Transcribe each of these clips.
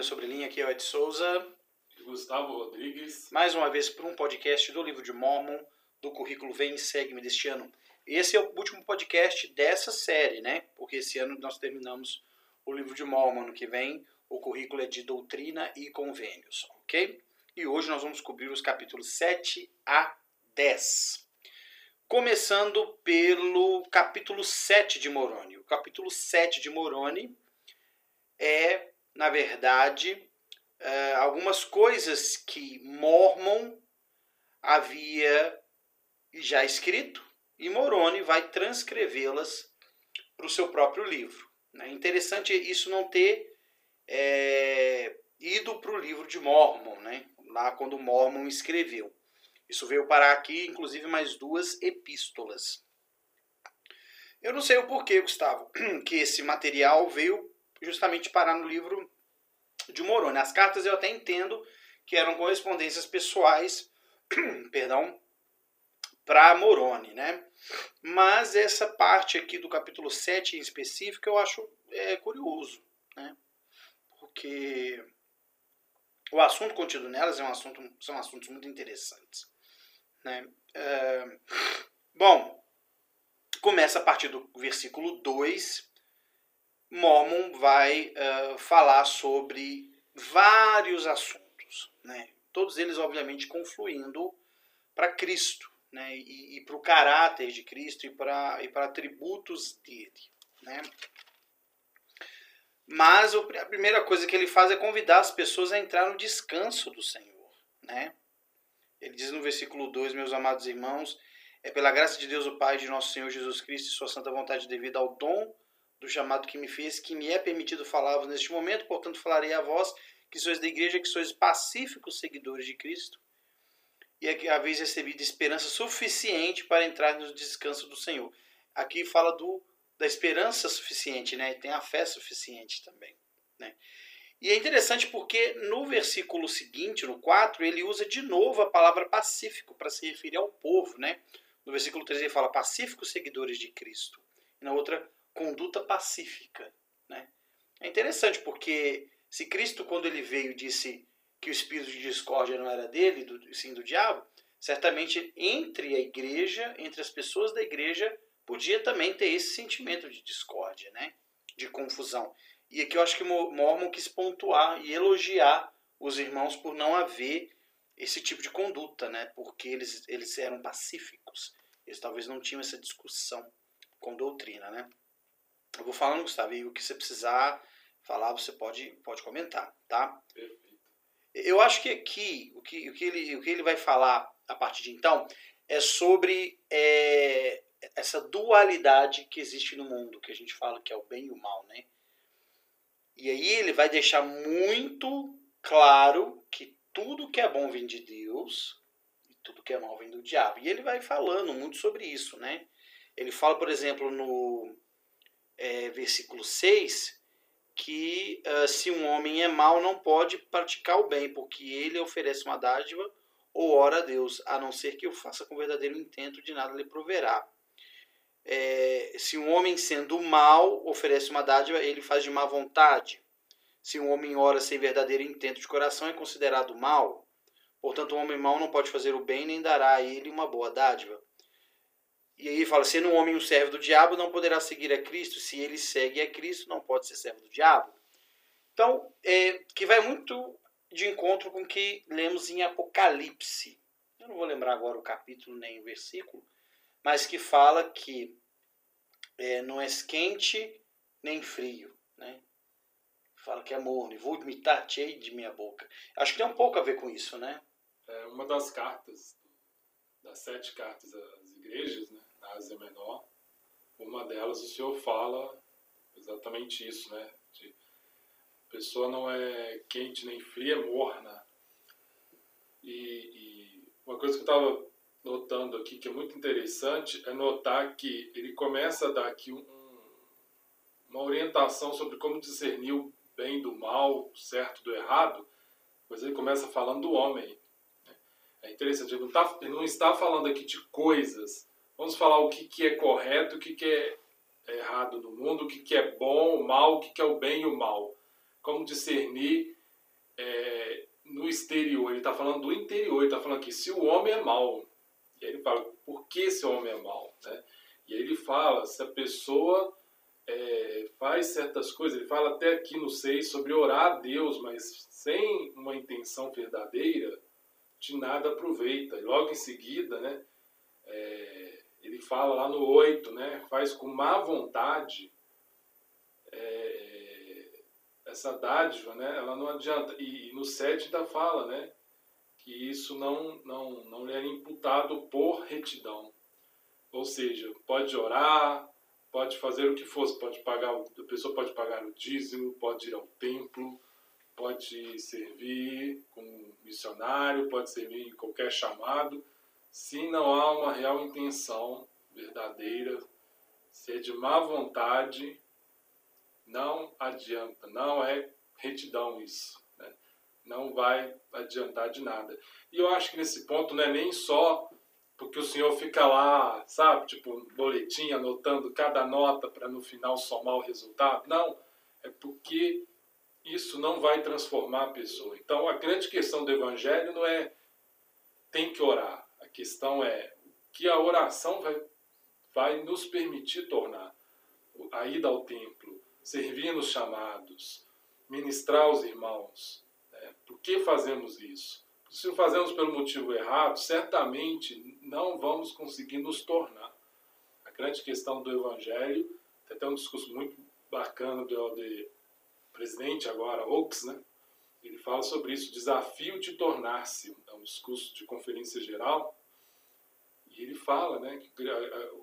Linha sobre Linha, aqui é o Ed Souza. E Gustavo Rodrigues. Mais uma vez para um podcast do livro de Mormon, do currículo Vem e Segue-me deste ano. Esse é o último podcast dessa série, né? Porque esse ano nós terminamos o livro de Mormon. No que vem, o currículo é de doutrina e convênios, ok? E hoje nós vamos cobrir os capítulos 7 a 10. Começando pelo capítulo 7 de Moroni. O capítulo 7 de Moroni é, na verdade, é, algumas coisas que Mormon havia já escrito e Moroni vai transcrevê-las para o seu próprio livro. É interessante isso não ter é, ido para o livro de Mormon, né? lá quando Mormon escreveu. Isso veio parar aqui, inclusive, mais duas epístolas. Eu não sei o porquê, Gustavo, que esse material veio justamente parar no livro de Moroni. As cartas eu até entendo que eram correspondências pessoais, perdão, para Moroni, né? Mas essa parte aqui do capítulo 7 em específico eu acho é, curioso, né? Porque o assunto contido nelas é um assunto, são assuntos muito interessantes. Né? É, bom, começa a partir do versículo 2. Mormon vai uh, falar sobre vários assuntos, né? todos eles, obviamente, confluindo para Cristo né? e, e para o caráter de Cristo e para e atributos dele. Né? Mas a primeira coisa que ele faz é convidar as pessoas a entrar no descanso do Senhor. Né? Ele diz no versículo 2, meus amados irmãos, é pela graça de Deus o Pai de nosso Senhor Jesus Cristo e sua santa vontade devido ao dom do chamado que me fez, que me é permitido falar-vos neste momento, portanto falarei a vós, que sois da igreja, que sois pacíficos seguidores de Cristo, e é haveis recebido esperança suficiente para entrar no descanso do Senhor. Aqui fala do, da esperança suficiente, né? tem a fé suficiente também. Né? E é interessante porque no versículo seguinte, no 4, ele usa de novo a palavra pacífico para se referir ao povo. Né? No versículo 3 ele fala pacíficos seguidores de Cristo. E na outra, conduta pacífica. Né? É interessante porque se Cristo, quando ele veio, disse que o espírito de discórdia não era dele, do, sim do diabo, certamente entre a igreja, entre as pessoas da igreja, podia também ter esse sentimento de discórdia, né? de confusão. E aqui eu acho que Mormon quis pontuar e elogiar os irmãos por não haver esse tipo de conduta, né? Porque eles, eles eram pacíficos. Eles talvez não tinham essa discussão com doutrina, né? Eu vou falando, Gustavo, e o que você precisar falar, você pode, pode comentar, tá? Perfeito. Eu acho que aqui, o que, o, que ele, o que ele vai falar a partir de então, é sobre é, essa dualidade que existe no mundo, que a gente fala que é o bem e o mal, né? E aí ele vai deixar muito claro que tudo que é bom vem de Deus e tudo que é mal vem do diabo. E ele vai falando muito sobre isso, né? Ele fala, por exemplo, no é, versículo 6, que uh, se um homem é mau, não pode praticar o bem, porque ele oferece uma dádiva ou ora a Deus, a não ser que o faça com verdadeiro intento, de nada lhe proverá é, se um homem sendo mal oferece uma dádiva, ele faz de má vontade. Se um homem ora sem verdadeiro intento de coração, é considerado mal. Portanto, um homem mau não pode fazer o bem, nem dará a ele uma boa dádiva. E aí fala, sendo um homem um servo do diabo, não poderá seguir a Cristo. Se ele segue a Cristo, não pode ser servo do diabo. Então, é, que vai muito de encontro com o que lemos em Apocalipse. Eu não vou lembrar agora o capítulo nem o versículo, mas que fala que é, não é quente nem frio, né? Fala que é morno, vou imitar cheio de minha boca. Acho que tem um pouco a ver com isso, né? É uma das cartas, das sete cartas às igrejas, né, Ásia Menor, uma delas o Senhor fala exatamente isso, né? De, a pessoa não é quente nem fria, é morna. E, e uma coisa que eu estava notando aqui que é muito interessante é notar que ele começa a dar aqui um, uma orientação sobre como discernir o bem do mal, o certo do errado, mas ele começa falando do homem. Né? É interessante, ele não, tá, ele não está falando aqui de coisas. Vamos falar o que, que é correto, o que, que é errado no mundo, o que, que é bom, o mal, o que, que é o bem e o mal. Como discernir é, no exterior, ele está falando do interior, ele está falando que se o homem é mau, e aí ele fala, por que esse homem é mau? Né? E aí ele fala, se a pessoa é, faz certas coisas, ele fala até aqui no 6 sobre orar a Deus, mas sem uma intenção verdadeira, de nada aproveita. E logo em seguida, né, é, ele fala lá no 8, né, faz com má vontade é, essa dádiva, né, ela não adianta. E, e no 7 ainda fala né, que isso não, não, não lhe é imputado por retidão. Ou seja, pode orar, pode fazer o que fosse, pode pagar, a pessoa pode pagar o dízimo, pode ir ao templo, pode servir como missionário, pode servir em qualquer chamado, se não há uma real intenção verdadeira, se é de má vontade, não adianta, não é retidão isso. Né? Não vai adiantar de nada. E eu acho que nesse ponto não é nem só porque o senhor fica lá, sabe, tipo, boletim, anotando cada nota para no final somar o resultado. Não, é porque isso não vai transformar a pessoa. Então, a grande questão do evangelho não é tem que orar. A questão é que a oração vai, vai nos permitir tornar a ida ao templo, servir nos chamados, ministrar aos irmãos. Né? Por que fazemos isso? Se o fazemos pelo motivo errado, certamente não vamos conseguir nos tornar. A grande questão do Evangelho, tem até um discurso muito bacana do, do presidente agora, Oaks, né? Ele fala sobre isso, desafio de tornar-se, é um discurso de conferência geral, ele fala né, que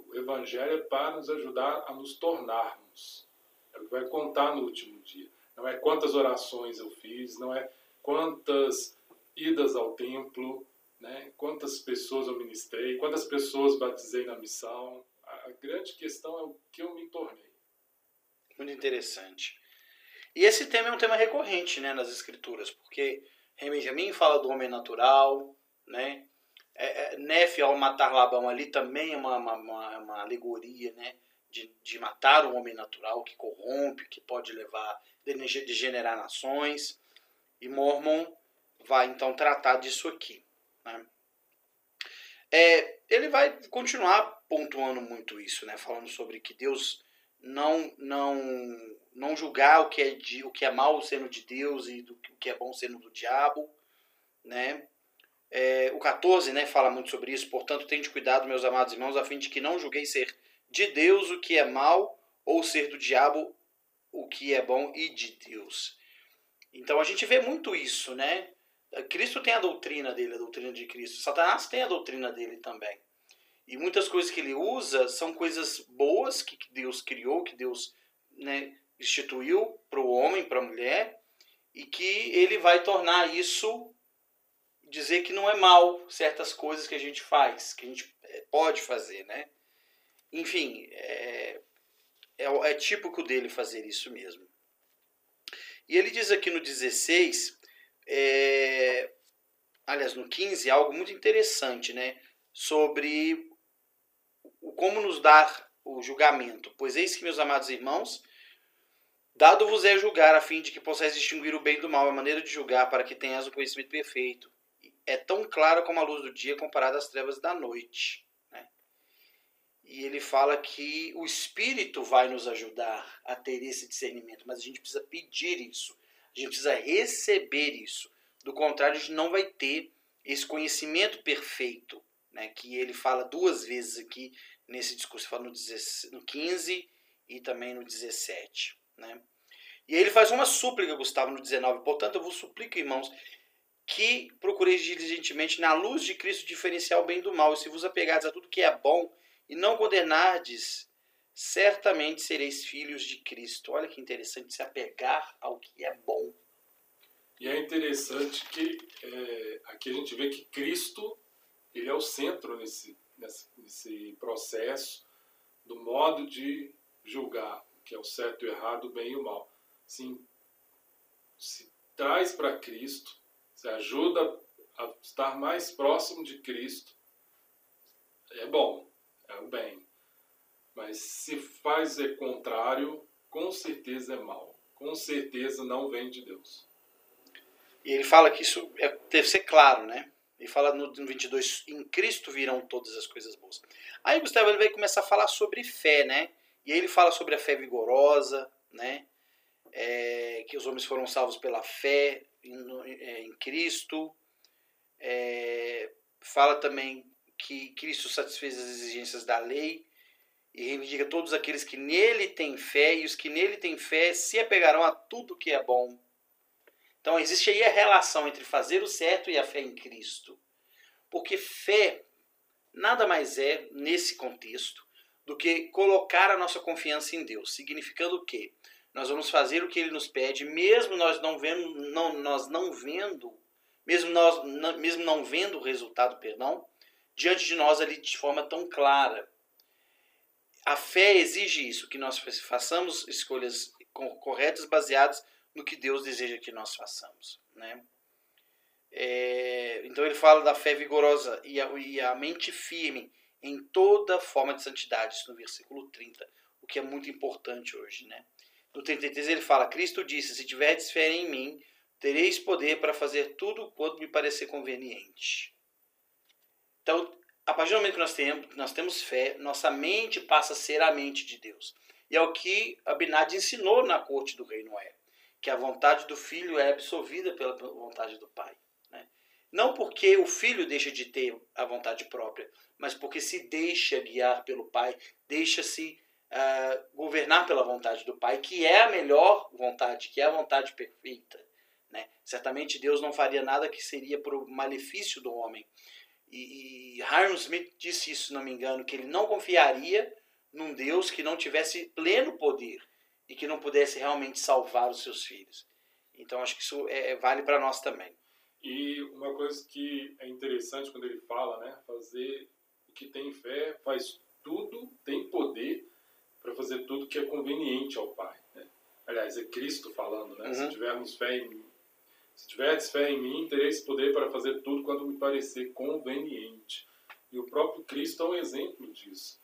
o Evangelho é para nos ajudar a nos tornarmos. É o que vai contar no último dia. Não é quantas orações eu fiz, não é quantas idas ao templo, né? quantas pessoas eu ministrei, quantas pessoas batizei na missão. A, grande questão é o que eu me tornei. Muito interessante. E esse tema é um tema recorrente né, nas escrituras, porque Benjamin fala do homem natural, né? É, é, ao matar Labão ali, também é uma, uma, uma alegoria né, de, de matar o homem natural, que corrompe, que pode levar, degenerar nações. E Mormon vai então tratar disso aqui. Né? É, ele vai continuar pontuando muito isso, né? falando sobre que Deus não não não julgar o que é de, o que é mal sendo de Deus e do, o que é bom sendo do diabo, né? É, o 14, né, fala muito sobre isso. Portanto, tende cuidado, meus amados irmãos, a fim de que não julguei ser de Deus o que é mal ou ser do diabo o que é bom e de Deus. Então a gente vê muito isso, né? Cristo tem a doutrina dele, a doutrina de Cristo. Satanás tem a doutrina dele também. E muitas coisas que ele usa são coisas boas que Deus criou, que Deus né, instituiu para o homem, para a mulher, e que ele vai tornar isso, dizer que não é mal certas coisas que a gente faz, que a gente é, pode fazer, né? Enfim, é, é, é típico dele fazer isso mesmo. E ele diz aqui no 16 é, aliás, no 15, algo muito interessante, né? Sobre o como nos dar o julgamento. Pois eis que, meus amados irmãos, dado-vos é julgar, a fim de que possais distinguir o bem do mal, a maneira de julgar, para que tenhas o conhecimento perfeito. É tão claro como a luz do dia comparada às trevas da noite. Né? E ele fala que o Espírito vai nos ajudar a ter esse discernimento, mas a gente precisa pedir isso. A gente precisa receber isso. Do contrário, a gente não vai ter esse conhecimento perfeito, né, que ele fala duas vezes aqui nesse discurso. Fala no, 15 e também no 17. Né? E aí ele faz uma súplica, Gustavo, no 19. Portanto, eu vos suplico, irmãos, que procureis diligentemente, na luz de Cristo, diferenciar o bem do mal. E se vos apegardes a tudo que é bom e não condenardes certamente sereis filhos de Cristo. Olha que interessante se apegar ao que é bom. E é interessante que é, aqui a gente vê que Cristo ele é o centro nesse, nesse, nesse processo do modo de julgar o que é o certo e o errado, o bem e o mal. Sim, se traz para Cristo, se ajuda a estar mais próximo de Cristo, é bom, é o bem. Mas se faz é contrário, com certeza é mal. Com certeza não vem de Deus. E ele fala que isso é, deve ser claro, né? Ele fala no 22, em Cristo virão todas as coisas boas. Aí Gustavo ele vai começar a falar sobre fé, né? E aí ele fala sobre a fé vigorosa, né? É, que os homens foram salvos pela fé é, em Cristo. É, fala também que Cristo satisfez as exigências da lei e reivindica todos aqueles que nele têm fé, e os que nele têm fé se apegarão a tudo que é bom. Então existe aí a relação entre fazer o certo e a fé em Cristo. Porque fé nada mais é, nesse contexto, do que colocar a nossa confiança em Deus, significando o quê? Nós vamos fazer o que ele nos pede, mesmo nós não vendo, não, nós não vendo, mesmo nós não, mesmo não vendo o resultado, perdão, diante de nós ali de forma tão clara. A fé exige isso, que nós façamos escolhas corretas baseadas no que Deus deseja que nós façamos, né? É, então ele fala da fé vigorosa e a, e a mente firme em toda forma de santidade, isso no versículo 30, o que é muito importante hoje, né? No 33 ele fala: Cristo disse: Se tiverdes fé em mim, tereis poder para fazer tudo quanto me parecer conveniente. Então, a partir do momento que nós temos, nós temos fé, nossa mente passa a ser a mente de Deus. E é o que Abinad ensinou na corte do rei Noé, que a vontade do filho é absolvida pela vontade do pai. Né? Não porque o filho deixa de ter a vontade própria, mas porque se deixa guiar pelo pai, deixa-se uh, governar pela vontade do Pai, que é a melhor vontade, que é a vontade perfeita. Né? Certamente Deus não faria nada que seria para o malefício do homem. E, e Smith disse isso, se não me engano, que ele não confiaria num Deus que não tivesse pleno poder e que não pudesse realmente salvar os seus filhos. Então acho que isso é, é vale para nós também. E uma coisa que é interessante quando ele fala, né, fazer o que tem fé, faz tudo, tem fazer tudo que é conveniente ao Pai. Né? Aliás, é Cristo falando, né? Uhum. Se tivermos fé em mim, se tiverdes fé em mim, tereis poder para fazer tudo quando me parecer conveniente. E o próprio Cristo é um exemplo disso.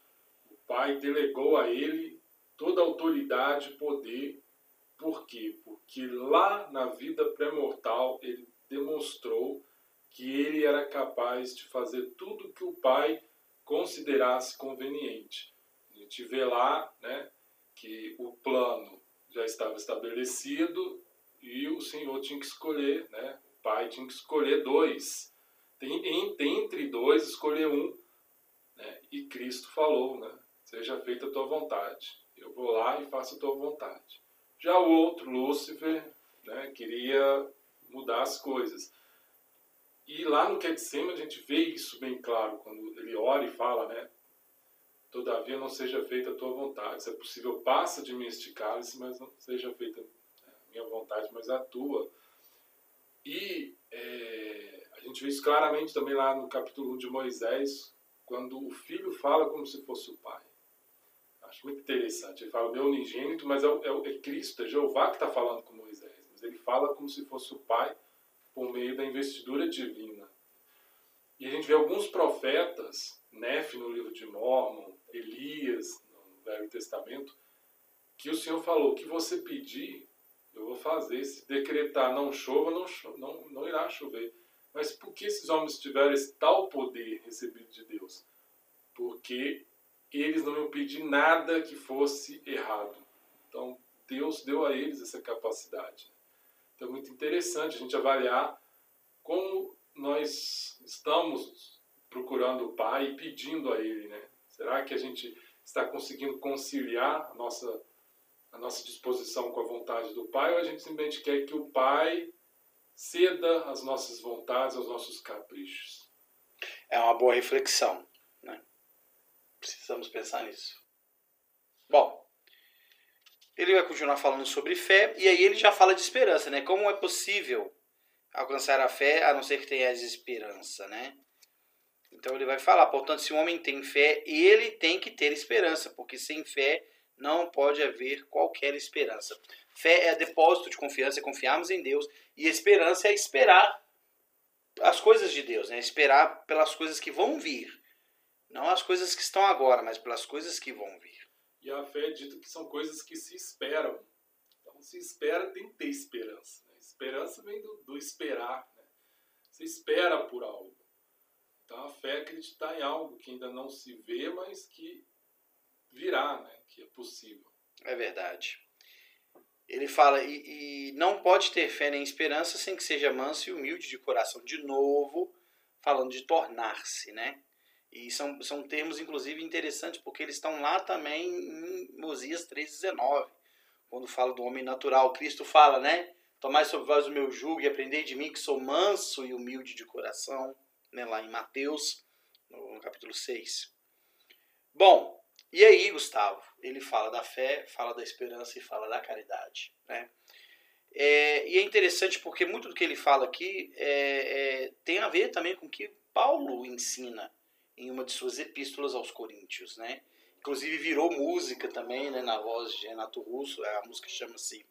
O Pai delegou a ele toda a autoridade e poder. Por quê? Porque lá na vida pré-mortal ele demonstrou que ele era capaz de fazer tudo que o Pai considerasse conveniente gente vê lá né, que o plano já estava estabelecido e o Senhor tinha que escolher, né, o Pai tinha que escolher dois. Tem, entre dois, escolher um. Né, e Cristo falou, né, seja feita a tua vontade. Eu vou lá e faço a tua vontade. Já o outro, Lúcifer, né, queria mudar as coisas. E lá no Getsemane a gente vê isso bem claro, quando ele ora e fala, né, Todavia não seja feita a tua vontade. Se é possível, passa de mim este cálice, mas não seja feita a minha vontade, mas a tua. E é, a gente vê isso claramente também lá no capítulo 1 de Moisés, quando o filho fala como se fosse o pai. Acho muito interessante. Ele fala meu unigênito, mas é, é, é Cristo, é Jeová que está falando com Moisés. Mas ele fala como se fosse o pai por meio da investidura divina. E a gente vê alguns profetas, Nef no livro de Mormon, Elias, no Velho Testamento, que o Senhor falou: que você pedir, eu vou fazer. Se decretar não chova, não, não, não irá chover. Mas por que esses homens tiveram esse tal poder recebido de Deus? Porque eles não iam pedir nada que fosse errado. Então, Deus deu a eles essa capacidade. Então, é muito interessante a gente avaliar como nós estamos procurando o Pai e pedindo a Ele, né? Será que a gente está conseguindo conciliar a nossa, a nossa disposição com a vontade do Pai ou a gente simplesmente quer que o Pai ceda às nossas vontades, aos nossos caprichos? É uma boa reflexão. Né? Precisamos pensar nisso. Bom, ele vai continuar falando sobre fé e aí ele já fala de esperança, né? Como é possível alcançar a fé a não ser que tenhas esperança, né? Então ele vai falar, portanto, se o homem tem fé, ele tem que ter esperança, porque sem fé não pode haver qualquer esperança. Fé é depósito de confiança, é confiarmos em Deus, e esperança é esperar as coisas de Deus, né? esperar pelas coisas que vão vir. Não as coisas que estão agora, mas pelas coisas que vão vir. E a fé é dito que são coisas que se esperam. Então, se espera, tem que ter esperança. Né? Esperança vem do, do esperar. Né? Você espera por algo. Então a fé é acreditar em algo que ainda não se vê, mas que virá, né? que é possível. É verdade. Ele fala, e, e, não pode ter fé nem esperança sem que seja manso e humilde de coração. De novo, falando de tornar-se, né? E são, são termos, inclusive, interessantes, porque eles estão lá também em Mosias 3,19, quando fala do homem natural. Cristo fala, né? Tomai sobre vós o meu jugo e aprendei de mim que sou manso e humilde de coração, né? lá em Mateus, no, capítulo 6. Bom, e aí, Gustavo, ele fala da fé, fala da esperança e fala da caridade. Né? É, e é interessante porque muito do que ele fala aqui é, é, tem a ver também com o que Paulo ensina em uma de suas epístolas aos Coríntios. Né? Inclusive virou música também né, na voz de Renato Russo, a música chama-se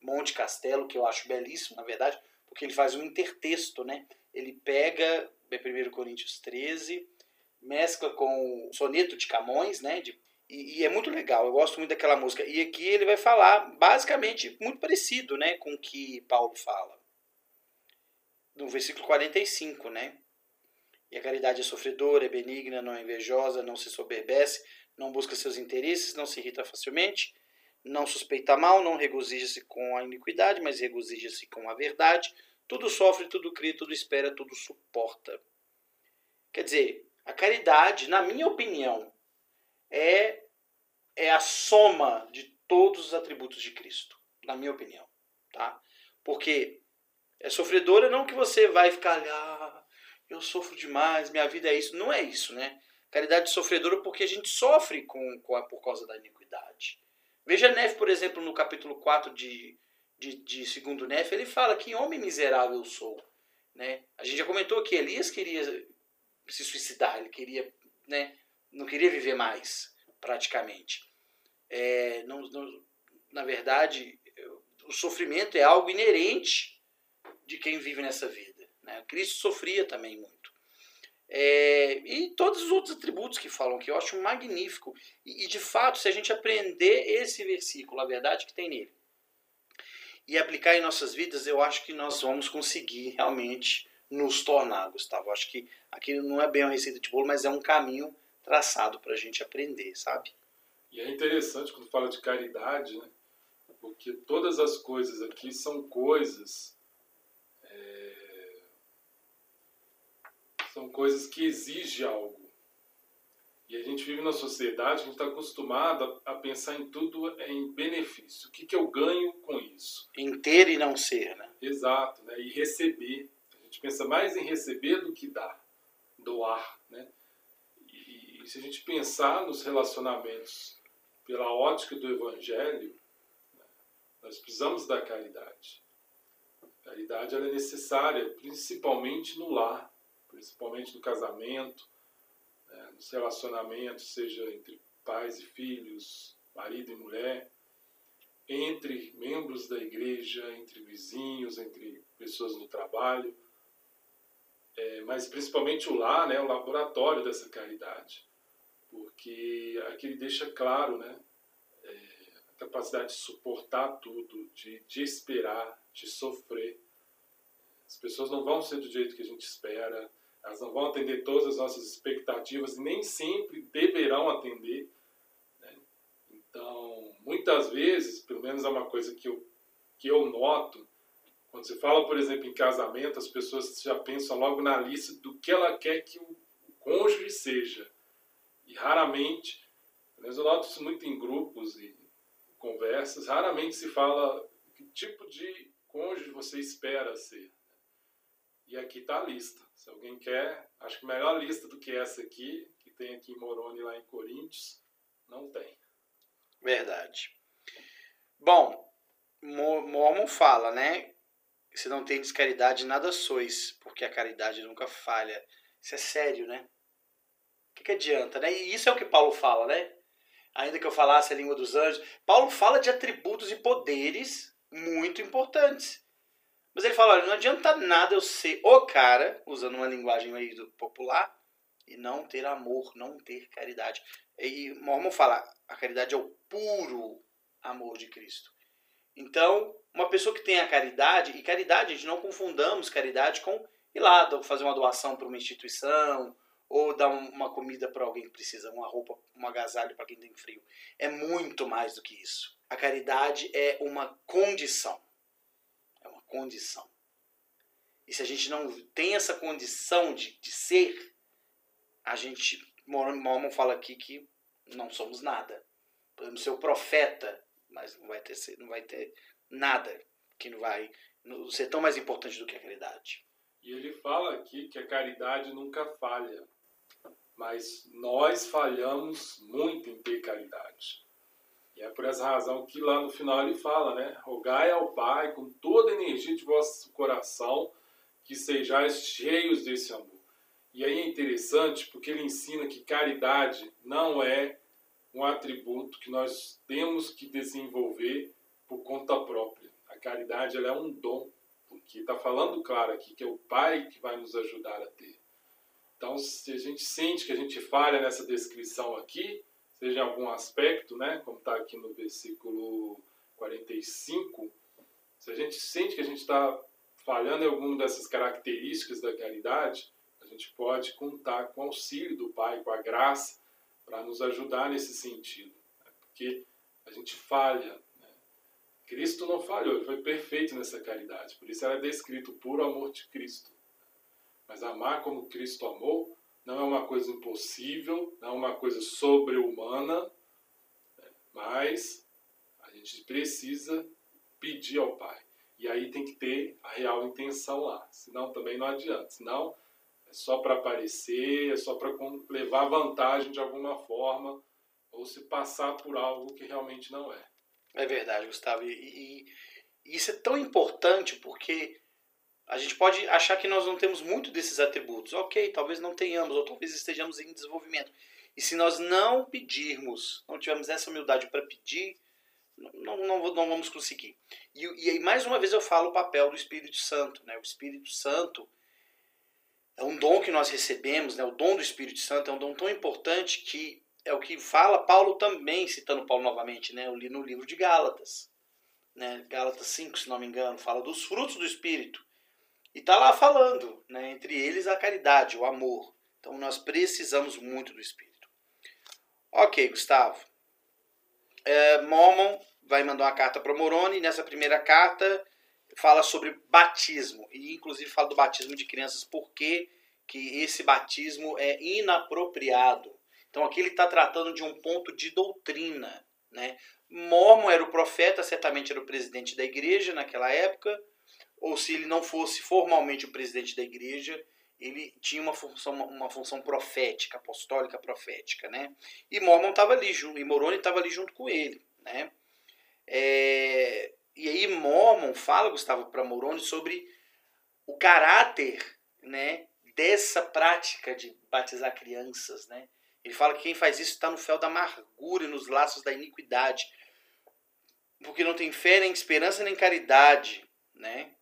Monte Castelo, que eu acho belíssimo, na verdade, porque ele faz um intertexto. Né? Ele pega 1 Coríntios 13, mescla com o soneto de Camões, né, de e, e, é muito legal, eu gosto muito daquela música. E aqui ele vai falar basicamente muito parecido né, com o que Paulo fala. No versículo 45, né? E a caridade é sofredora, é benigna, não é invejosa, não se soberbece, não busca seus interesses, não se irrita facilmente, não suspeita mal, não regozija-se com a iniquidade, mas regozija-se com a verdade. Tudo sofre, tudo crê, tudo espera, tudo suporta. Quer dizer, a caridade, na minha opinião, é, é a soma de todos os atributos de Cristo, na minha opinião. Tá? Porque é sofredora não que você vai ficar ah, eu sofro demais, minha vida é isso. Não é isso, né? Caridade sofredora porque a gente sofre com, com a, por causa da iniquidade. Veja Nefe, por exemplo, no capítulo 4 de, de, de segundo Nefe, ele fala que homem miserável eu sou. Né? A gente já comentou que Elias queria se suicidar, ele queria né, não queria viver mais, praticamente. É, não, não, na verdade, o sofrimento é algo inerente de quem vive nessa vida. Né? Cristo sofria também muito. É, e todos os outros atributos que falam que eu acho magnífico. E, e, de fato, se a gente aprender esse versículo, a verdade que tem nele, e aplicar em nossas vidas, eu acho que nós vamos conseguir realmente nos tornar, Gustavo. Acho que aqui não é bem uma receita de bolo, mas é um caminho traçado para a gente aprender, sabe? E é interessante quando fala de caridade, né? porque todas as coisas aqui são coisas. É, são coisas que exigem algo. E a gente vive na sociedade, a gente está acostumado a, pensar em tudo em benefício. O que, que eu ganho com isso? Em ter e não ser, né? Exato, né? e receber. A gente pensa mais em receber do que dar, doar. Né? se a gente pensar nos relacionamentos pela ótica do Evangelho, né, nós precisamos da caridade. A caridade ela é necessária, principalmente no lar, principalmente no casamento, nos relacionamentos, seja entre pais e filhos, marido e mulher, entre membros da igreja, entre vizinhos, entre pessoas no trabalho, é, mas principalmente o lar, né, o laboratório dessa caridade porque aqui ele deixa claro né, é, a capacidade de suportar tudo, de, de esperar, de sofrer. As pessoas não vão ser do jeito que a gente espera, elas não vão atender todas as nossas expectativas e nem sempre deverão atender. Né? Então, muitas vezes, pelo menos é uma coisa que eu, que eu noto, quando você fala, por exemplo, em casamento, as pessoas já pensam logo na lista do que ela quer que o cônjuge seja. E raramente, eu noto isso muito em grupos e conversas, raramente se fala que tipo de cônjuge você espera ser. E aqui está a lista. Se alguém quer, acho que melhor lista do que essa aqui, que tem aqui em Moroni, lá em Coríntios, não tem. Verdade. Bom, Mormon fala, né? Se não tem descaridade, nada sois, porque a caridade nunca falha. Isso é sério, né? que, que adianta, né? E isso é o que Paulo fala, né? Ainda que eu falasse a língua dos anjos. Paulo fala de atributos e poderes muito importantes. Mas ele fala, olha, não adianta nada eu ser o cara, usando uma linguagem aí popular, e não ter amor, não ter caridade. E Mormon fala, a caridade é o puro amor de Cristo. Então, uma pessoa que tem a caridade, e caridade, a gente não confundamos caridade com ir lá fazer uma doação para uma instituição, ou dar uma comida para alguém que precisa, uma roupa, um agasalho para quem tem frio. É muito mais do que isso. A caridade é uma condição. Condição. E se a gente não tem essa condição de, de ser, a gente, Mormon fala aqui que não somos nada. Podemos ser o profeta, mas não vai ter, não vai ter nada que não vai ser tão mais importante do que a caridade. E ele fala aqui que a caridade nunca falha mas nós falhamos muito em ter caridade. E é por essa razão que lá no final ele fala, né? Rogai ao Pai com toda a energia de vosso coração que sejais cheios desse amor. E aí é interessante porque ele ensina que caridade não é um atributo que nós temos que desenvolver por conta própria. A caridade ela é um dom, porque está falando claro aqui que é o Pai que vai nos ajudar a ter. Então, se a gente sente que a gente falha nessa descrição aqui, seja em algum aspecto, né, como está aqui no versículo 45, se a gente sente que a gente está falhando em alguma dessas características da caridade, a gente pode contar com o auxílio do Pai, com a graça, para nos ajudar nesse sentido. Né? Porque a gente falha. Né? Cristo não falhou, ele foi perfeito nessa caridade. Por isso era descrito puro amor de Cristo. Mas amar como Cristo amou não é uma coisa impossível, não é uma coisa sobre-humana, mas a gente precisa pedir ao Pai. E aí tem que ter a real intenção lá, senão também não adianta. Senão é só para aparecer, é só para levar vantagem de alguma forma, ou se passar por algo que realmente não é. É verdade, Gustavo. E, e, e isso é tão importante porque a gente pode achar que nós não temos muito desses atributos. Ok, talvez não tenhamos, ou talvez estejamos em desenvolvimento. E se nós não pedirmos, não tivermos essa humildade para pedir, não, não, não, vamos conseguir. E, e mais uma vez eu falo o papel do Espírito Santo. Né? O Espírito Santo é um dom que nós recebemos, né? o dom do Espírito Santo é um dom tão importante que é o que fala Paulo também, citando Paulo novamente, né? eu li no livro de Gálatas. Né? Gálatas 5, se não me engano, fala dos frutos do Espírito. E está lá falando, né, entre eles a caridade, o amor. Então nós precisamos muito do Espírito. Ok, Gustavo. É, Mormon vai mandar uma carta para Moroni. Nessa primeira carta fala sobre batismo. E inclusive fala do batismo de crianças, porque que esse batismo é inapropriado. Então aqui ele está tratando de um ponto de doutrina. Né? Mormon era o profeta, certamente era o presidente da igreja naquela época ou se ele não fosse formalmente o presidente da igreja, ele tinha uma função, uma função profética, apostólica profética, né? E Mormon estava ali junto, e Moroni estava ali junto com ele, né? É, e aí Mormon fala, Gustavo, para Moroni sobre o caráter, né, dessa prática de batizar crianças, né? Ele fala que quem faz isso está no fel da amargura e nos laços da iniquidade, porque não tem fé nem esperança nem caridade, né?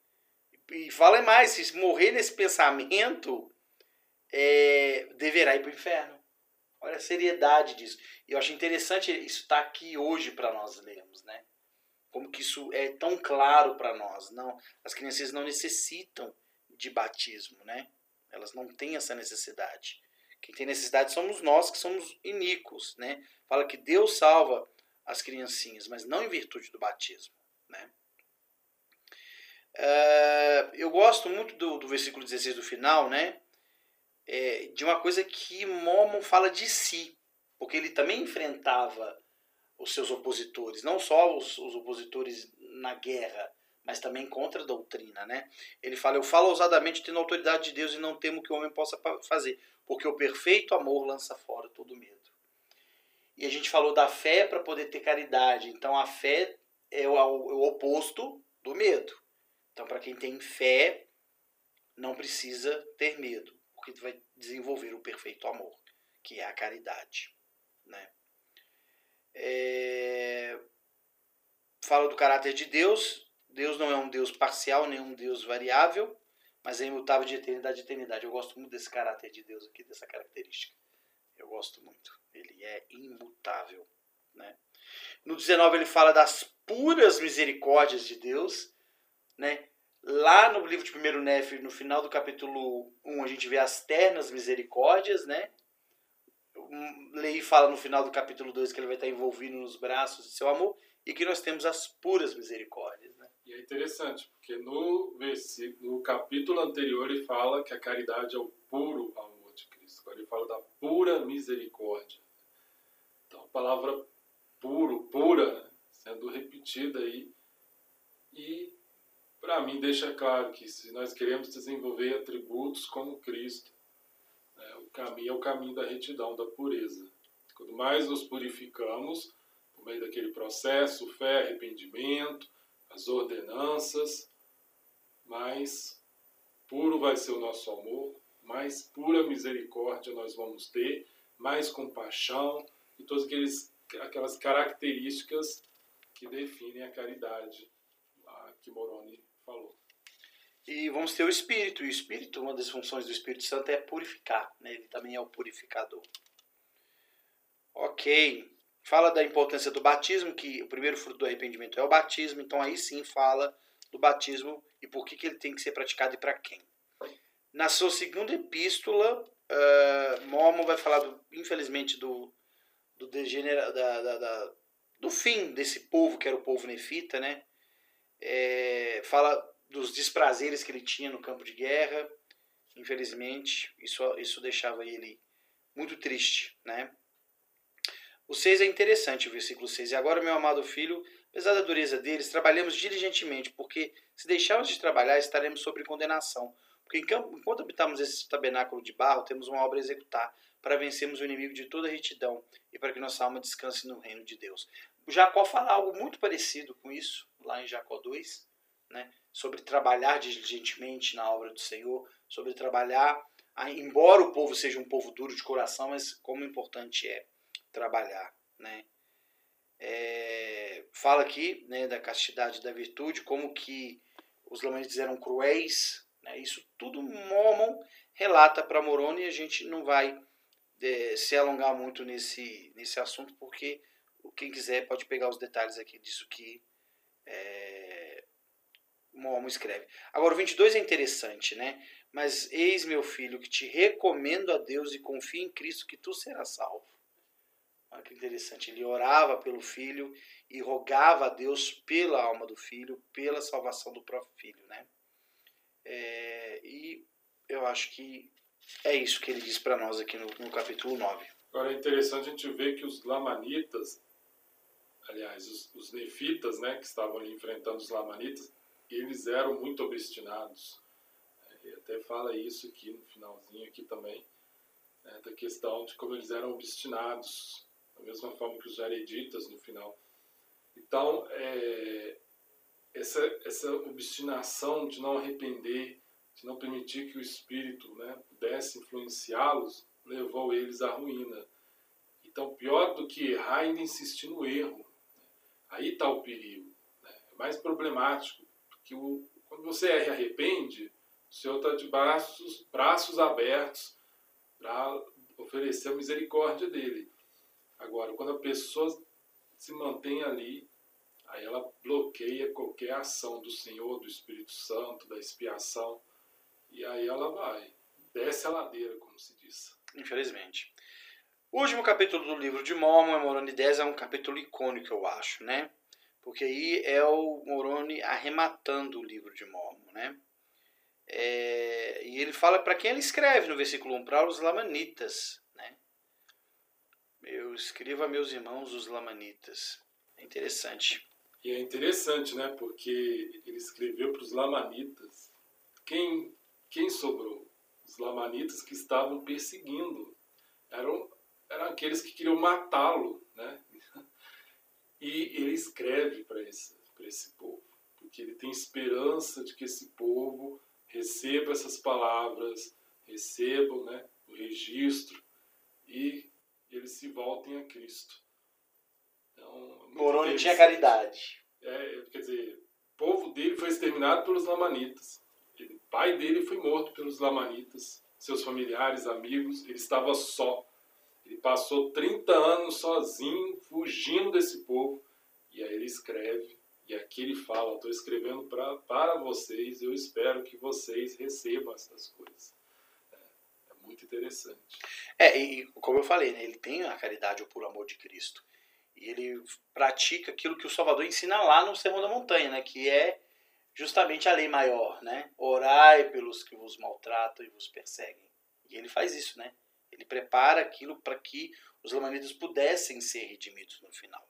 E fala mais, se morrer nesse pensamento, é, deverá ir para o inferno. Olha a seriedade disso. E eu acho interessante isso estar tá aqui hoje para nós lermos, né? Como que isso é tão claro para nós. Não, as crianças não necessitam de batismo, né? Elas não têm essa necessidade. Quem tem necessidade somos nós que somos iníquos, né? Fala que Deus salva as criancinhas, mas não em virtude do batismo, né? Uh, eu gosto muito do, do versículo 16 do final, né? É, de uma coisa que Mormon fala de si, porque ele também enfrentava os seus opositores, não só os, os opositores na guerra, mas também contra a doutrina, né? Ele fala: Eu falo ousadamente tendo autoridade de Deus e não temo que o homem possa fazer, porque o perfeito amor lança fora todo medo. E a gente falou da fé para poder ter caridade, então a fé é o, é o oposto do medo. Então, para quem tem fé, não precisa ter medo, porque vai desenvolver o perfeito amor, que é a caridade. Né? É... Fala do caráter de Deus. Deus não é um Deus parcial, nem um Deus variável, mas é imutável de eternidade e eternidade. Eu gosto muito desse caráter de Deus aqui, dessa característica. Eu gosto muito. Ele é imutável. Né? No 19 ele fala das puras misericórdias de Deus. Né? Lá no livro de 1 Nefe, no final do capítulo 1, a gente vê as ternas misericórdias, né? Lei fala no final do capítulo 2 que ele vai estar envolvido nos braços de seu amor e que nós temos as puras misericórdias. Né? E é interessante, porque no, versículo, no capítulo anterior ele fala que a caridade é o puro amor de Cristo. Agora ele fala da pura misericórdia. Então a palavra puro, pura, sendo repetida aí. E para mim deixa claro que se nós queremos desenvolver atributos como Cristo, né, o caminho é o caminho da retidão, da pureza. Quanto mais nos purificamos, por meio daquele processo, fé, arrependimento, as ordenanças, mais puro vai ser o nosso amor, mais pura misericórdia nós vamos ter, mais compaixão e todas aqueles, aquelas características que definem a caridade que Moroni falou. E vamos ter o Espírito. E o Espírito, uma das funções do Espírito Santo é purificar. Né? Ele também é o purificador. Ok. Fala da importância do batismo, que o primeiro fruto do arrependimento é o batismo. Então aí sim fala do batismo e por que, que ele tem que ser praticado e para quem. Na sua segunda epístola, uh, vai falar, do, infelizmente, do, do, degenera, da, da, da, do fim desse povo, que era o povo nefita, né? É, fala dos desprazeres que ele tinha no campo de guerra. Infelizmente, isso, isso deixava ele muito triste, né? O 6 é interessante, o versículo 6. E agora, meu amado filho, apesar da dureza deles, trabalhemos diligentemente, porque se deixarmos de trabalhar, estaremos sob condenação. Porque enquanto habitamos esse tabernáculo de barro, temos uma obra a executar, para vencermos o inimigo de toda retidão e para que nossa alma descanse no reino de Deus. Jacó fala algo muito parecido com isso, lá em Jacó 2, né? sobre trabalhar diligentemente na obra do Senhor, sobre trabalhar, embora o povo seja um povo duro de coração, mas como importante é trabalhar. Né? É, fala aqui né, da castidade da virtude, como que os lamanitas eram cruéis, né? isso tudo Mormon relata para Moroni e a gente não vai é, se alongar muito nesse, nesse assunto, porque quem quiser pode pegar os detalhes aqui disso que é, Momo escreve. Agora, o 22 é interessante, né? Mas eis, meu filho, que te recomendo a Deus e confia em Cristo que tu serás salvo. Olha que interessante. Ele orava pelo filho e rogava a Deus pela alma do filho, pela salvação do próprio filho, né? É, e eu acho que é isso que ele diz para nós aqui no, no capítulo 9. Agora é interessante a gente ver que os lamanitas aliás, os, os nefitas, né, que estavam ali enfrentando os lamanitas, eles eram muito obstinados. Ele até fala isso aqui no finalzinho aqui também, né, da questão de como eles eram obstinados, da mesma forma que os jareditas no final. Então, é, essa, essa obstinação de não arrepender, de não permitir que o Espírito né, pudesse influenciá-los, levou eles à ruína. Então, pior do que errar, ainda insistir no erro. Aí está o perigo. Né? É mais problemático, porque o, quando você arrepende, o Senhor está de braços, braços abertos para oferecer a misericórdia dele. Agora, quando a pessoa se mantém ali, aí ela bloqueia qualquer ação do Senhor, do Espírito Santo, da expiação, e aí ela vai, desce a ladeira, como se diz. Infelizmente. O último capítulo do livro de Mormon, Moroni 10, é um capítulo icônico, eu acho, né? Porque aí é o Moroni arrematando o livro de Mormon, né? É, e ele fala para quem ele escreve no versículo 1, para os lamanitas, né? Eu escrevo a meus irmãos os lamanitas. É interessante. E é interessante, né? Porque ele escreveu para os lamanitas. Quem, quem sobrou? Os lamanitas que estavam perseguindo. Eram eram aqueles que queriam matá-lo, né? E ele escreve para esse, esse povo, porque ele tem esperança de que esse povo receba essas palavras, recebam né, o registro e eles se voltem a Cristo. Então, Moroni tinha caridade. É, quer dizer, o povo dele foi exterminado pelos lamanitas. o pai dele foi morto pelos lamanitas, seus familiares, amigos, ele estava só. Ele passou 30 anos sozinho, fugindo desse povo, e aí ele escreve, e aqui ele fala: Estou escrevendo pra, para vocês, eu espero que vocês recebam essas coisas. É, é muito interessante. É, e como eu falei, né, ele tem a caridade ou por amor de Cristo. E ele pratica aquilo que o Salvador ensina lá no Sermão da Montanha, né, que é justamente a lei maior, né? Orai pelos que vos maltratam e vos perseguem. E ele faz isso, né? Ele prepara aquilo para que os lamanitas pudessem ser redimidos no final.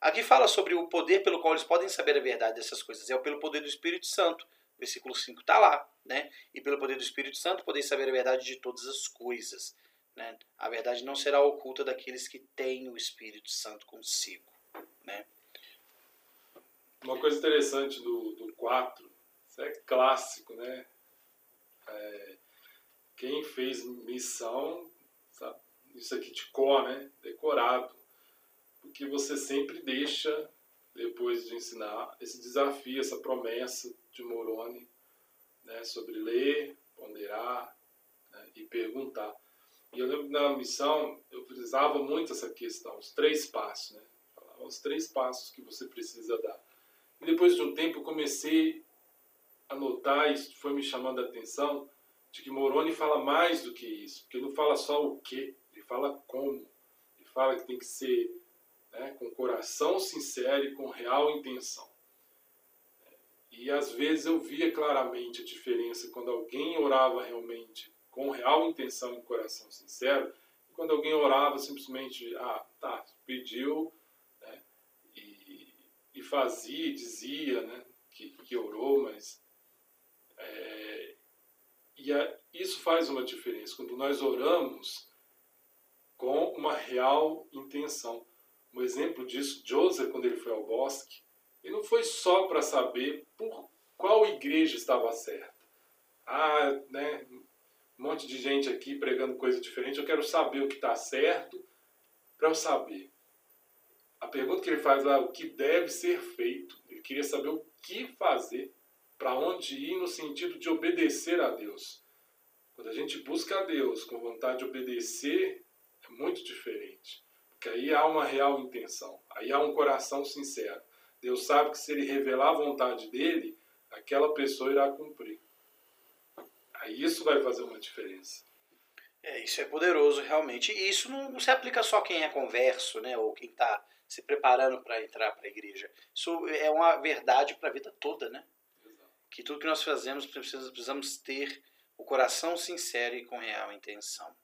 Aqui fala sobre o poder pelo qual eles podem saber a verdade dessas coisas. É pelo poder do Espírito Santo. Versículo 5 está lá, né? E pelo poder do Espírito Santo poder saber a verdade de todas as coisas. Né? A verdade não será oculta daqueles que têm o Espírito Santo consigo, né? Uma coisa interessante do, do 4, isso é clássico, né? É, quem fez missão, sabe, isso aqui de cor, né? Decorado. Porque você sempre deixa, depois de ensinar, esse desafio, essa promessa de Moroni, né? Sobre ler, ponderar né? e perguntar. E eu lembro na missão, eu precisava muito essa questão, os três passos, né? Os três passos que você precisa dar e depois de um tempo eu comecei a notar, isso foi me chamando a atenção, de que Moroni fala mais do que isso, porque ele não fala só o que, ele fala como. Ele fala que tem que ser né, com coração sincero e com real intenção. E às vezes eu via claramente a diferença quando alguém orava realmente com real intenção e coração sincero, e quando alguém orava simplesmente, ah, tá, pediu, e fazia, dizia né, que, que orou, mas. É, e a, isso faz uma diferença. Quando nós oramos com uma real intenção. Um exemplo disso, Joseph, quando ele foi ao bosque, ele não foi só para saber por qual igreja estava certa. Ah, né, um monte de gente aqui pregando coisa diferente, eu quero saber o que está certo para eu saber a pergunta que ele faz lá, o que deve ser feito, ele queria saber o que fazer, para onde ir no sentido de obedecer a Deus. Quando a gente busca a Deus com vontade de obedecer, é muito diferente. Porque aí há uma real intenção, aí há um coração sincero. Deus sabe que se ele revelar a vontade dele, aquela pessoa irá cumprir. Aí isso vai fazer uma diferença. É, isso é poderoso realmente. E isso não, não se aplica só a quem é converso, né? Ou quem está se preparando para entrar para a igreja. Isso é uma verdade para a vida toda, né? Que tudo que nós fazemos precisamos, ter o coração sincero e com real intenção.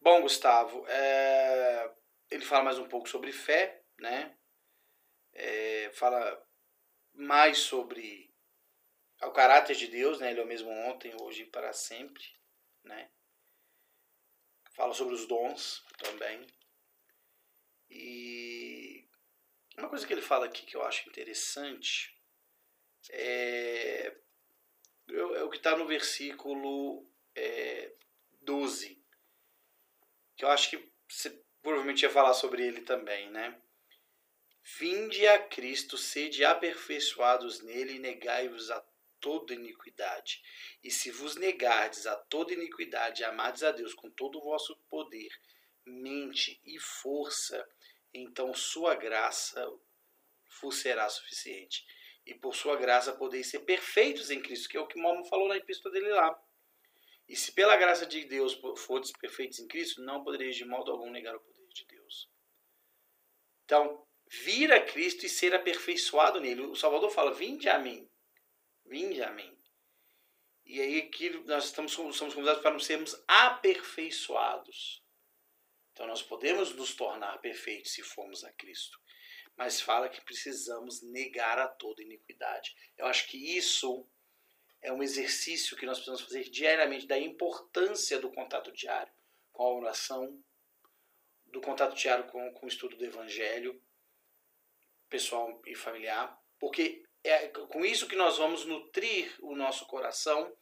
Bom, Gustavo, é... ele fala mais um pouco sobre fé, né? É... Fala mais sobre o caráter de Deus, né? Ele é o mesmo ontem, hoje e para sempre, né? Fala sobre os dons também. E uma coisa que ele fala aqui que eu acho interessante é, é o que está no versículo é, 12, que eu acho que você provavelmente ia falar sobre ele também, né? Vinde a Cristo, sede aperfeiçoados nele e negai-vos a toda iniquidade. E se vos negardes a toda iniquidade, amades a Deus com todo o vosso poder, mente e força, então sua graça vos será suficiente. E por sua graça podeis ser perfeitos em Cristo, que é o que Mormon falou na epístola dele lá. E se pela graça de Deus fordes perfeitos em Cristo, não podereis de modo algum negar o poder de Deus. Então, vir a Cristo e ser aperfeiçoado nele. O Salvador fala: Vinde a mim. Vinde a mim. E aí aqui nós estamos, somos convidados para nos sermos aperfeiçoados. Então nós podemos nos tornar perfeitos se formos a Cristo. Mas fala que precisamos negar a toda iniquidade. Eu acho que isso é um exercício que nós precisamos fazer diariamente da importância do contato diário com a oração, do contato diário com, com o estudo do Evangelho, pessoal e familiar, porque é com isso que nós vamos nutrir o nosso coração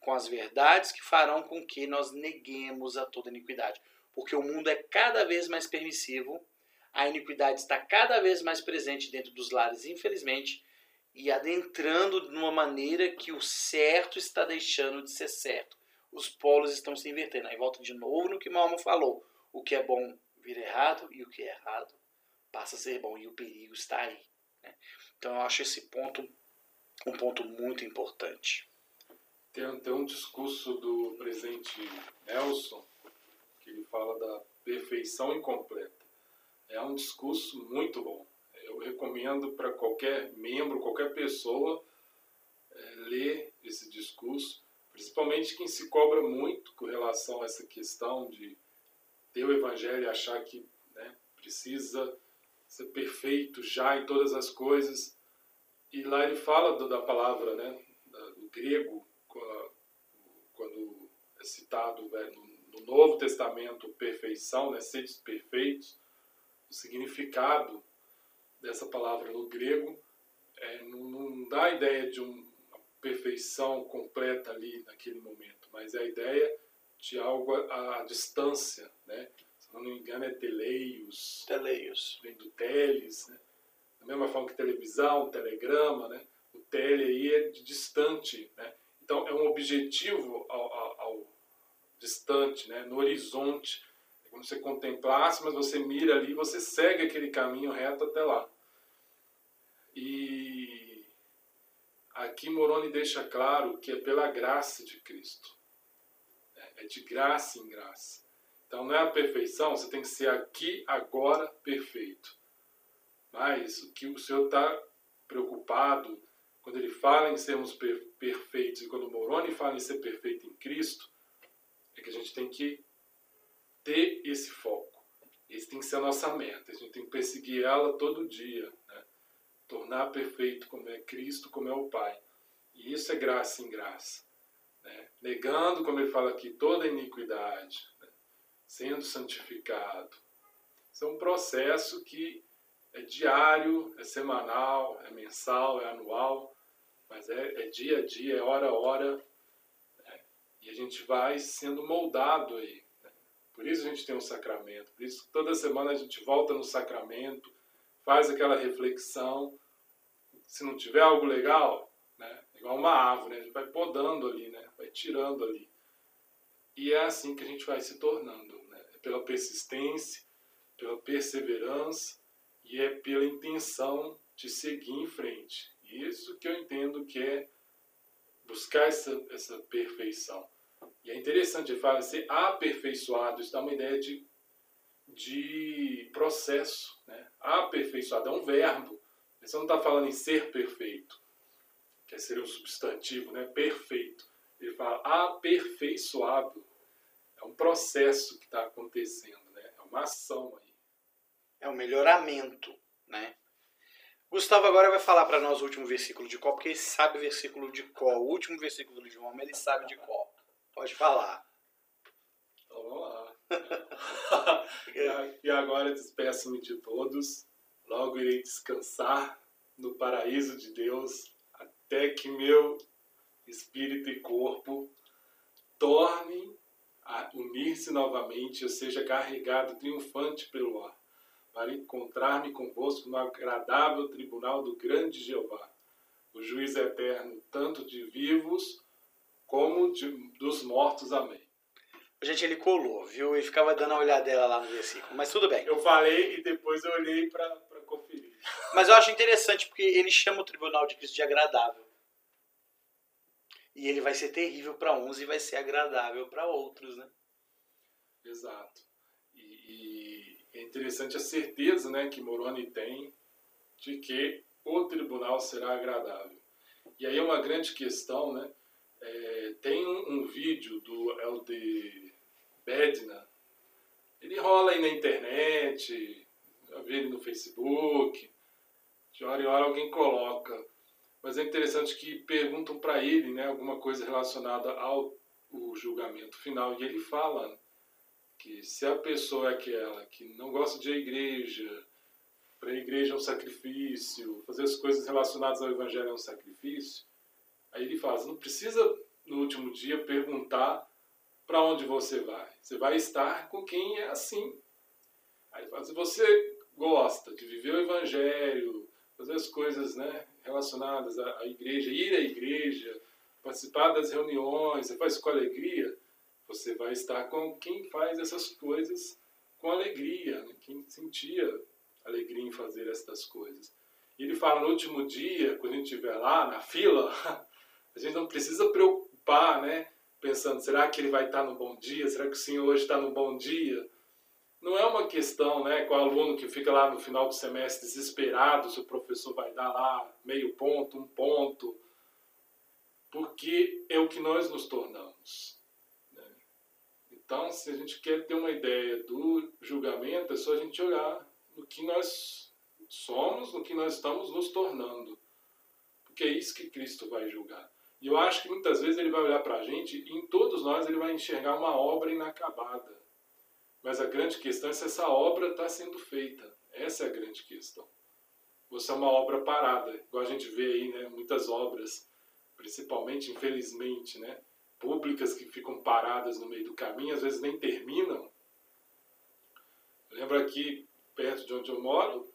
com as verdades que farão com que nós neguemos a toda iniquidade porque o mundo é cada vez mais permissivo, a iniquidade está cada vez mais presente dentro dos lares, infelizmente, e adentrando de uma maneira que o certo está deixando de ser certo. Os polos estão se invertendo. Aí volta de novo no que Malmo falou. o que é bom vira errado e o que é errado passa a ser bom e o perigo está aí. Né? Então eu acho esse ponto um ponto muito importante. Tem, tem um discurso do presidente Nelson que ele fala da perfeição incompleta. É um discurso muito bom. Eu recomendo para qualquer membro, qualquer pessoa é, ler esse discurso, principalmente quem se cobra muito com relação a essa questão de ter o evangelho e achar que né, precisa ser perfeito já em todas as coisas. E lá ele fala do, da palavra, né, do grego, quando é citado né, no, no Novo Testamento perfeição, né, seres perfeitos, o significado dessa palavra no grego é, não, não, dá a ideia de uma perfeição completa ali naquele momento, mas é a ideia de algo à distância, né? Se não me engano é teleios. Teleios. Vem do teles, né? Da mesma forma que televisão, telegrama, né? O tele aí é de distante, né? Então é um objetivo ao, ao, ao distante, né? No horizonte. É como você contemplasse, mas você mira ali, você segue aquele caminho reto até lá. E aqui Moroni deixa claro que é pela graça de Cristo é de graça em graça. Então não é a perfeição, você tem que ser aqui, agora, perfeito. Mas o que o Senhor está preocupado quando ele fala em sermos per perfeitos e quando Moroni fala em ser perfeito em Cristo, é que a gente tem que ter esse foco. Esse tem que ser a nossa meta. A gente tem que perseguir ela todo dia. Né? Tornar perfeito como é Cristo, como é o Pai. E isso é graça em graça né? negando, como ele fala aqui, toda iniquidade, né? sendo santificado. Isso é um processo que é diário, é semanal, é mensal, é anual, mas é, é dia a dia, é hora a hora, né? e a gente vai sendo moldado aí. Por isso a gente tem um sacramento, por isso toda semana a gente volta no sacramento, faz aquela reflexão. Se não tiver algo legal, né? igual uma árvore, né? a gente vai podando ali, né? vai tirando ali. E é assim que a gente vai se tornando, né? é pela persistência, pela perseverança e é pela intenção de seguir em frente. Isso que eu entendo que é buscar essa, essa perfeição. E é interessante, ele fala ser aperfeiçoado, isso dá uma ideia de, de processo. Né? Aperfeiçoado é um verbo. Você não está falando em ser perfeito, que seria um substantivo, né? perfeito. Ele fala aperfeiçoado. É um processo que está acontecendo, né? é uma ação aí. É um melhoramento, né? Gustavo agora vai falar para nós o último versículo de Có, porque ele sabe o versículo de Có. O último versículo de João, ele sabe de Có. Pode falar. Então vamos lá. e agora despeço-me de todos. Logo irei descansar no paraíso de Deus até que meu espírito e corpo tornem a unir-se novamente, eu seja carregado triunfante pelo ar, para encontrar-me convosco no agradável tribunal do grande Jeová, o juiz eterno, tanto de vivos como de, dos mortos. Amém. Gente, ele colou, viu? E ficava dando a olhadela lá no versículo, mas tudo bem. Eu falei e depois eu olhei para conferir. Mas eu acho interessante porque ele chama o tribunal de Cristo de agradável. E ele vai ser terrível para uns e vai ser agradável para outros, né? Exato. E, e, é interessante a certeza né, que Moroni tem de que o tribunal será agradável. E aí é uma grande questão, né? É, tem um, um, vídeo do LD Bedna, ele rola aí na internet, eu vi ele no Facebook, de hora em hora alguém coloca. Mas é interessante que perguntam para ele né, alguma coisa relacionada ao o julgamento final. E ele fala que se a pessoa é aquela que não gosta de igreja, para a igreja é um sacrifício, fazer as coisas relacionadas ao evangelho é um sacrifício, aí ele fala, não precisa no último dia perguntar para onde você vai. Você vai estar com quem é assim. Aí fala, se você gosta de viver o evangelho, fazer as coisas né, relacionadas à, à igreja, ir à igreja, participar das reuniões, você faz com alegria, você vai estar com quem faz essas coisas com alegria, né? quem sentia alegria em fazer estas coisas. E ele fala no último dia, quando a gente estiver lá na fila, a gente não precisa preocupar, né? Pensando, será que ele vai estar no bom dia? Será que o Senhor hoje está no bom dia? Não é uma questão, né, com o aluno que fica lá no final do semestre desesperado se o professor vai dar lá meio ponto, um ponto, porque é o que nós nos tornamos. Né? Então, se a gente quer ter uma ideia do julgamento, é só a gente olhar no que nós somos, no que nós estamos nos tornando. Porque é isso que Cristo vai julgar. E eu acho que muitas vezes ele vai olhar para a gente e em todos nós ele vai enxergar uma obra inacabada. Mas a grande questão é se essa obra está sendo feita. Essa é a grande questão. Você é uma obra parada, igual a gente vê aí, né, muitas obras, principalmente, infelizmente, né, públicas que ficam paradas no meio do caminho, às vezes nem terminam. Eu lembro aqui, perto de onde eu moro,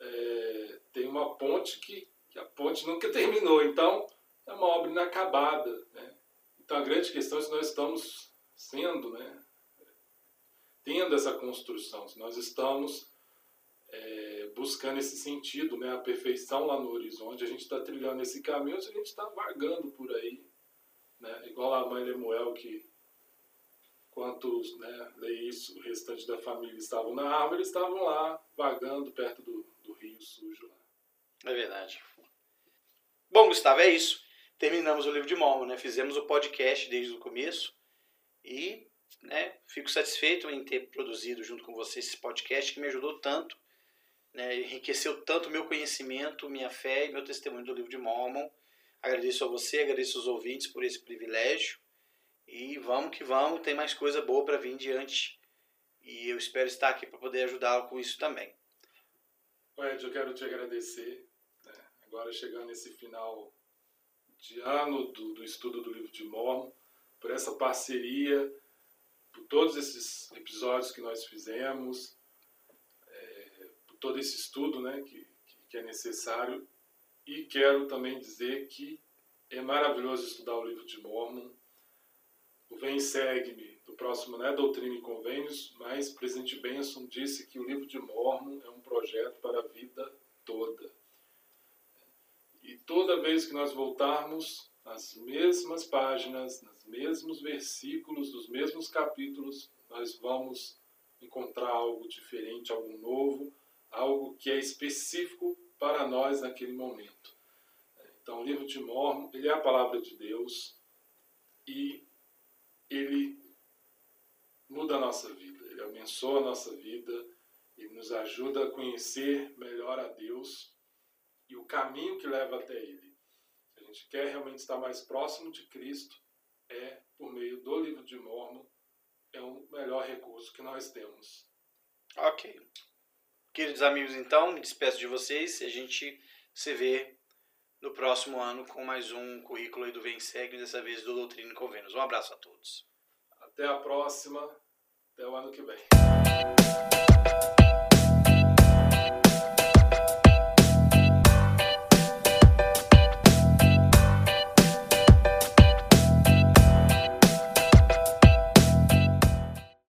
é, tem uma ponte que, que, a ponte nunca terminou, então é uma obra inacabada. Né? Então a grande questão é se nós estamos sendo, né, tendo essa construção, se nós estamos é, buscando esse sentido, né, a perfeição lá no horizonte, a gente está trilhando esse caminho, se a gente está vagando por aí, né, igual a mãe Lemuel que Enquanto né, isso, o restante da família estavam na árvore, eles estavam lá, vagando perto do, do rio sujo. Lá. É verdade. Bom, Gustavo, é isso. Terminamos o livro de Mormon, né? Fizemos o podcast desde o começo e né, fico satisfeito em ter produzido junto com você esse podcast que me ajudou tanto, né, enriqueceu tanto meu conhecimento, minha fé e meu testemunho do livro de Mormon. Agradeço a você, agradeço aos ouvintes por esse privilégio e vamos que vamos, tem mais coisa boa para vir diante. E eu espero estar aqui para poder ajudá-lo com isso também. Ed, eu quero te agradecer. Né? Agora chegando nesse final de ano do, do estudo do livro de Mormon, por essa parceria, por todos esses episódios que nós fizemos, é, por todo esse estudo né, que, que é necessário. E quero também dizer que é maravilhoso estudar o livro de Mormon o Vem Segue-me, do próximo né, Doutrina e Convênios, mas Presidente Benson disse que o livro de Mormon é um projeto para a vida toda. E toda vez que nós voltarmos nas mesmas páginas, nos mesmos versículos, dos mesmos capítulos, nós vamos encontrar algo diferente, algo novo, algo que é específico para nós naquele momento. Então, o livro de Mormon, ele é a palavra de Deus e ele muda a nossa vida, ele abençoa a nossa vida, ele nos ajuda a conhecer melhor a Deus e o caminho que leva até Ele. Se a gente quer realmente estar mais próximo de Cristo, é por meio do livro de Mormon, é o melhor recurso que nós temos. Ok. Queridos amigos, então, me despeço de vocês a gente se vê no próximo ano com mais um currículo aí do Vem Segue, dessa vez do Doutrina e Convênios. Um abraço a todos. Até a próxima. Até o ano que vem.